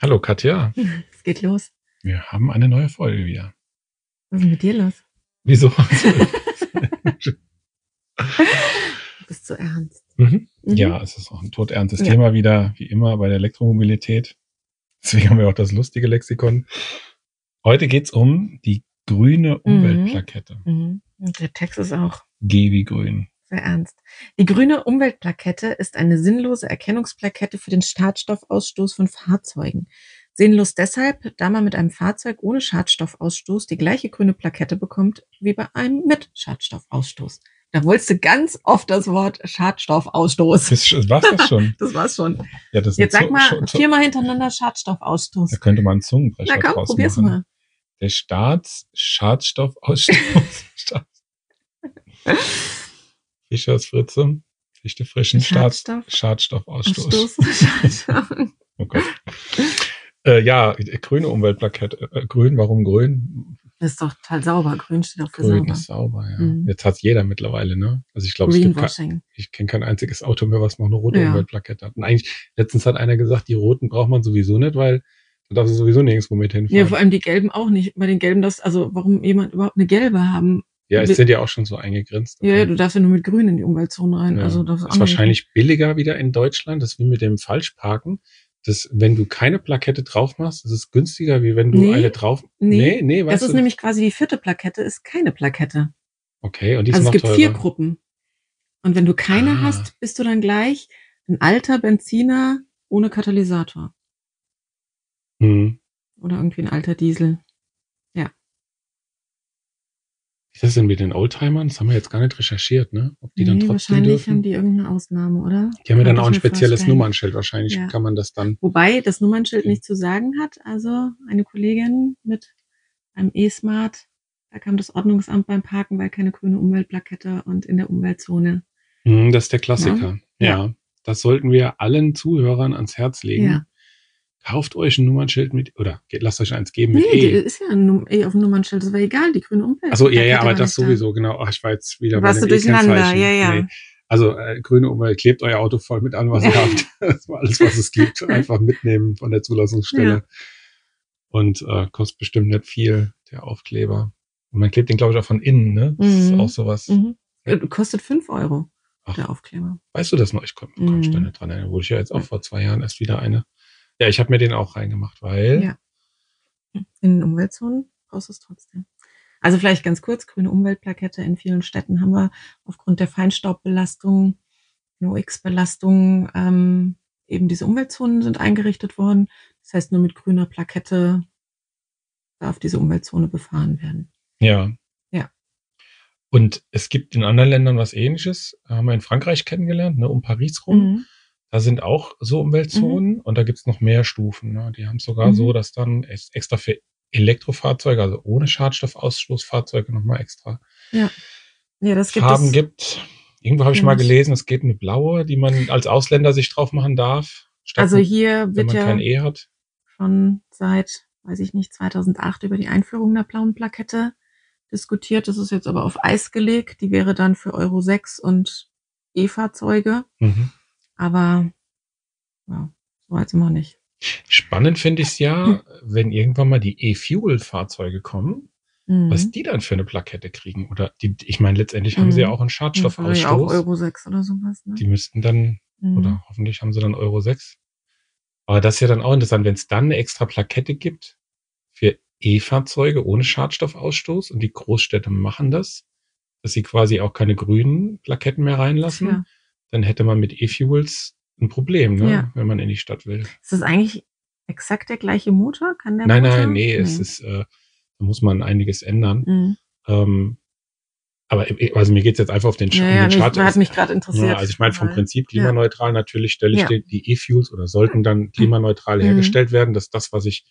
Hallo Katja, Es geht los. wir haben eine neue Folge wieder. Was ist denn mit dir los? Wieso? Du bist so ernst. mhm. Mhm. Ja, es ist auch ein todernstes Ja. Thema wieder, wie immer bei der Elektromobilität. Deswegen haben wir auch das lustige Lexikon. Heute geht's um die grüne Umweltplakette. Mhm. Der Text ist auch G wie grün. Sehr ernst. Die grüne Umweltplakette ist eine sinnlose Erkennungsplakette für den Schadstoffausstoß von Fahrzeugen. Sinnlos deshalb, da man mit einem Fahrzeug ohne Schadstoffausstoß die gleiche grüne Plakette bekommt wie bei einem mit Schadstoffausstoß. Da wolltest du ganz oft das Wort Schadstoffausstoß. Das, war's das schon? Das war's schon. Ja, das Jetzt sag mal viermal hintereinander Schadstoffausstoß. Da könnte man einen Zungenbrecher Na komm, draus probier's machen. mal. Der Staatsschadstoffausstoß. Staats- Fritze. Fichte frischen Schadstoff- Schadstoffausstoß. Ausstoß. Oh Gott. Äh, ja, grüne Umweltplakette. Äh, grün, warum grün? Das ist doch total sauber. Grün steht auch für Grün sauber. ist sauber, ja. Mhm. Jetzt hat jeder mittlerweile, ne? Also ich glaube, ich kenne kein einziges Auto mehr, was noch eine rote Ja. Umweltplakette hat. Und eigentlich, letztens hat einer gesagt, die roten braucht man sowieso nicht, weil da darfst du sowieso nirgendwo mit hinfahren. Ja, vor allem die gelben auch nicht. Bei den gelben, das, also warum jemand überhaupt eine gelbe haben? Ja, es sind ja auch schon so eingegrenzt. Ja, ja, du darfst ja nur mit grün in die Umweltzone rein. Ja. Also das ist wahrscheinlich billiger wieder in Deutschland. Das ist wie mit dem Falschparken. Das, wenn du keine Plakette drauf machst, ist es günstiger, wie wenn du Nee. eine drauf. Nee. nee, nee weißt Das ist du? nämlich quasi die vierte Plakette, ist keine Plakette. okay, und die ist also noch es gibt teurer. vier Gruppen. Und wenn du keine Ah. hast, bist du dann gleich ein alter Benziner ohne Katalysator. Hm. Oder irgendwie ein alter Diesel. Wie ist das denn mit den Oldtimern? Das haben wir jetzt gar nicht recherchiert, ne? Ob die dann Nee, trotzdem wahrscheinlich dürfen. haben die irgendeine Ausnahme, oder? Die haben ja dann auch ein spezielles vorstellen. Nummernschild. Wahrscheinlich Ja. kann man das dann. Wobei das Nummernschild nichts zu sagen hat. Also eine Kollegin mit einem E-Smart, da kam das Ordnungsamt beim Parken, weil keine grüne Umweltplakette und in der Umweltzone. Hm, das ist der Klassiker. Ja. Ja. Das sollten wir allen Zuhörern ans Herz legen. Ja. Kauft euch ein Nummernschild mit, oder lasst euch eins geben Nee, mit die E. ist ja ein Num eh auf dem Nummernschild, das war egal, die grüne Umweltplakette. Also ja, ja, aber das nicht da. sowieso, genau. Ach, ich war jetzt wieder Warst bei du dem durcheinander, E-Kennzeichen. ja, ja. Nee. Also äh, grüne Umwelt, klebt euer Auto voll mit an, was ihr habt. Das war alles, was es gibt. Einfach mitnehmen von der Zulassungsstelle. Ja. Und äh, kostet bestimmt nicht viel, der Aufkleber. Und man klebt den, glaube ich, auch von innen, ne? Das ist Mhm. auch sowas. Mhm. Äh, Kostet fünf Euro, Ach. der Aufkleber. Weißt du das noch? Ich komme komm da Mhm. nicht dran erinnern. Wurde ich ja jetzt auch vor zwei Jahren erst wieder eine. Ja, ich habe mir den auch reingemacht, weil. Ja. In den Umweltzonen brauchst du es trotzdem. Also vielleicht ganz kurz, grüne Umweltplakette in vielen Städten haben wir aufgrund der Feinstaubbelastung, NOx-Belastung, ähm, eben diese Umweltzonen sind eingerichtet worden. Das heißt, nur mit grüner Plakette darf diese Umweltzone befahren werden. Ja. Ja. Und es gibt in anderen Ländern was ähnliches. Haben wir in Frankreich kennengelernt, ne, um Paris rum. Mhm. Da sind auch so Umweltzonen und da gibt's noch mehr Stufen. Ne? Die haben sogar Mhm. so, dass dann es extra für Elektrofahrzeuge, also ohne Schadstoffausstoßfahrzeuge nochmal extra Ja, das gibt Farben es. gibt. Irgendwo habe ich Ja, mal gelesen, es geht eine blaue, die man als Ausländer sich drauf machen darf. Also hier wird ja kein E hat. schon seit, weiß ich nicht, 2008 über die Einführung der blauen Plakette diskutiert. Das ist jetzt aber auf Eis gelegt. Die wäre dann für Euro 6 und E-Fahrzeuge. Mhm. Aber ja, so weit sind wir nicht. Spannend finde ich es ja, Hm. wenn irgendwann mal die E-Fuel-Fahrzeuge kommen, Mhm. was die dann für eine Plakette kriegen. Oder die, ich meine, letztendlich haben sie ja Mhm. auch einen Ja, vielleicht auch Schadstoffausstoß. Euro 6 oder sowas. Ne? Die müssten dann, Mhm. oder hoffentlich haben sie dann Euro 6. Aber das ist ja dann auch interessant, wenn es dann eine extra Plakette gibt für E-Fahrzeuge ohne Schadstoffausstoß und die Großstädte machen das, dass sie quasi auch keine grünen Plaketten mehr reinlassen, Ja. Dann hätte man mit E-Fuels ein Problem, ne, Ja. wenn man in die Stadt will. Ist das eigentlich exakt der gleiche Motor? Kann der nein, Motor? nein, nee, es ist, äh, da muss man einiges ändern. Mhm. Ähm, aber also mir geht's jetzt einfach auf den, Sch Ja, um ja, den nee, Start. hat mich gerade interessiert. Ja, also ich meine vom Prinzip klimaneutral natürlich stelle ich Ja. die, die E-Fuels oder sollten dann klimaneutral Mhm. hergestellt werden, dass das, was ich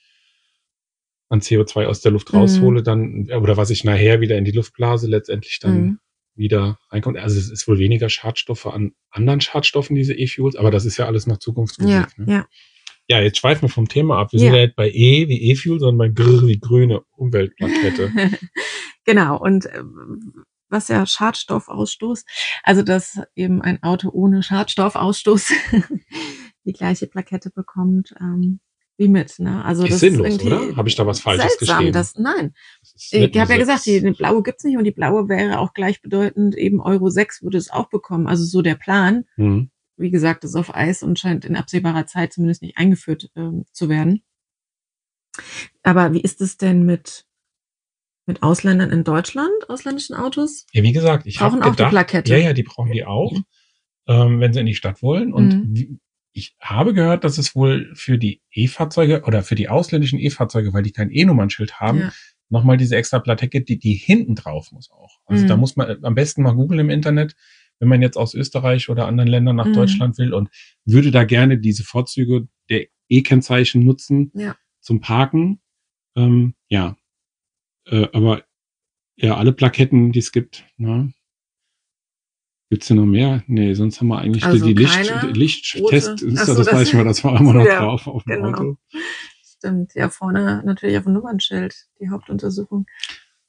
an CO2 aus der Luft Mhm. raushole, dann oder was ich nachher wieder in die Luft blase, letztendlich dann Mhm. Wieder reinkommt. Also es ist wohl weniger Schadstoffe an anderen Schadstoffen, diese E-Fuels, aber das ist ja alles noch Zukunftsmusik. Ja, ne? ja. ja, jetzt schweifen wir vom Thema ab. Wir Ja. sind ja nicht bei E wie E-Fuel, sondern bei Gr wie grüne Umweltplakette. genau. Und ähm, was ja Schadstoffausstoß, also dass eben ein Auto ohne Schadstoffausstoß die gleiche Plakette bekommt, ähm, wie mit. Ne? Also ist das sinnlos, ist irgendwie oder? Habe ich da was Falsches seltsam. geschrieben? Das, nein, Das ich habe ja gesagt, die, die blaue gibt's nicht und die blaue wäre auch gleichbedeutend, eben Euro 6 würde es auch bekommen. Also so der Plan. Hm. Wie gesagt, ist auf Eis und scheint in absehbarer Zeit zumindest nicht eingeführt ähm, zu werden. Aber wie ist es denn mit, mit Ausländern in Deutschland, ausländischen Autos? Ja, wie gesagt, ich habe Brauchen auch die gedacht, Plakette. ja, ja, die brauchen die auch, ähm, wenn sie in die Stadt wollen. Und Mhm. wie, ich habe gehört, dass es wohl für die E-Fahrzeuge oder für die ausländischen E-Fahrzeuge, weil die kein E-Nummernschild haben, Ja. nochmal diese extra Plakette, die, die hinten drauf muss auch. Also Mhm. da muss man am besten mal googeln im Internet, wenn man jetzt aus Österreich oder anderen Ländern nach Mhm. Deutschland will und würde da gerne diese Vorzüge der E-Kennzeichen nutzen Ja. zum Parken. Ähm, ja, äh, aber ja, alle Plaketten, die es gibt, ne? Gibt's hier noch mehr? Nee, sonst haben wir eigentlich Also die, Licht, Lichttest, ist Ach das, das ich mal, das war immer noch Ja, drauf auf dem genau. Auto. Stimmt. Ja, vorne natürlich auf dem Nummernschild, die Hauptuntersuchung.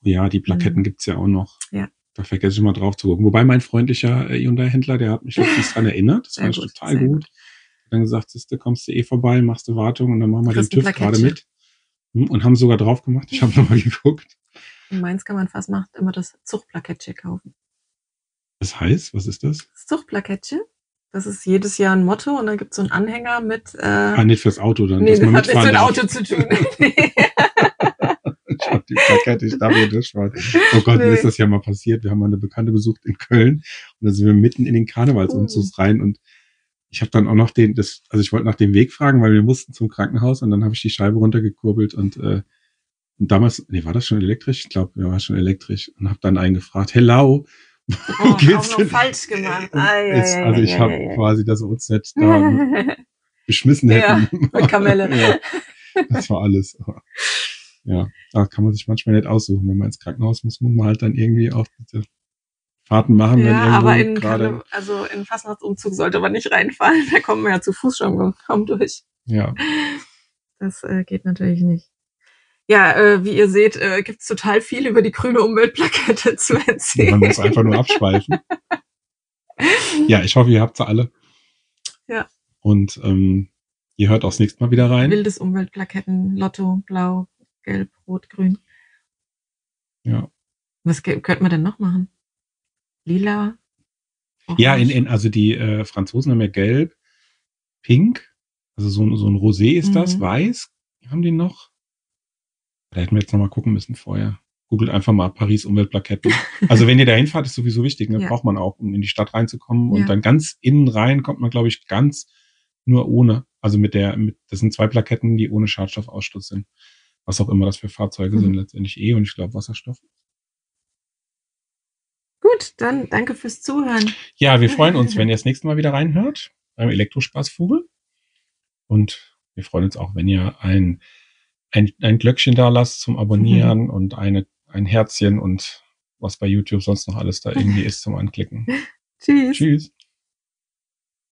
Ja, die Plaketten Mhm. gibt's ja auch noch. Ja. Da vergesse ich mal drauf zu gucken. Wobei mein freundlicher äh, Hyundai-Händler, der hat mich letztens dran erinnert. Das Sehr fand ich gut, total gut. Hat dann gesagt, siehste, kommst du eh vorbei, machst du Wartung und dann machen wir den Kriegst ein TÜV gerade mit. Hm, Und haben sogar drauf gemacht. Ich habe nochmal geguckt. In Mainz kann man fast macht immer das Zuchtplakettchen kaufen. Das heißt, was ist das? Das Zuchtplakettchen, das ist jedes Jahr ein Motto und dann gibt's so einen Anhänger mit äh, Ah, nicht fürs Auto dann. Nee, das hat nichts mit darf. Auto zu tun. Ich hab die Plakette, ich darf hier durchfahren. Oh Gott, mir Nee. ist das ja mal passiert. Wir haben mal eine Bekannte besucht in Köln und da sind wir mitten in den Karnevalsumzug Uh. rein und ich habe dann auch noch den, das, also ich wollte nach dem Weg fragen, weil wir mussten zum Krankenhaus und dann habe ich die Scheibe runtergekurbelt und, äh, und damals, nee, war das schon elektrisch? Ich glaube, ja, war schon elektrisch und habe dann einen gefragt, hello, Oh, wo auch geht's noch falsch gemacht. Ai, also ich ai, habe ai. quasi, uns nicht da beschmissen Ja, hätten. mit Kamelle. ja, das war alles. Ja, da kann man sich manchmal nicht aussuchen. Wenn man ins Krankenhaus muss, muss man halt dann irgendwie auch diese Fahrten machen, Ja, aber in, gerade. Also in Fastnachtsumzug sollte man nicht reinfallen. Da kommen wir ja zu Fuß schon kaum durch. Ja, Das äh, geht natürlich nicht. Ja, äh, wie ihr seht, äh, gibt's total viel über die grüne Umweltplakette zu man erzählen. muss einfach nur abschweifen. Ja, ich hoffe, ihr habt sie alle. Ja. Und ähm, ihr hört auch das nächste Mal wieder rein. Wildes Umweltplaketten, Lotto, Blau, Gelb, Rot, Grün. Ja, Was könnte man denn noch machen? Lila? ja in, Orange? in, also die äh, Franzosen haben ja gelb, pink, also so, ein- so ein Rosé ist das, Mhm. weiß haben die noch. Da hätten wir jetzt noch mal gucken müssen vorher. Googelt einfach mal Paris Umweltplaketten. Also wenn ihr da hinfahrt, ist sowieso wichtig, ne? Ja. braucht man auch, um in die Stadt reinzukommen. Und Ja. dann ganz innen rein kommt man, glaube ich, ganz nur ohne. Also mit der, mit, das sind zwei Plaketten, die ohne Schadstoffausstoß sind. Was auch immer das für Fahrzeuge Mhm. sind, letztendlich eh und ich glaube Wasserstoff. Gut, dann danke fürs Zuhören. Ja, wir freuen uns, wenn ihr das nächste Mal wieder reinhört beim Elektrospaßvogel. Und wir freuen uns auch, wenn ihr ein, ein, ein Glöckchen da lasst zum Abonnieren und eine, ein Herzchen und was bei YouTube sonst noch alles da irgendwie ist zum Anklicken. Tschüss. Tschüss.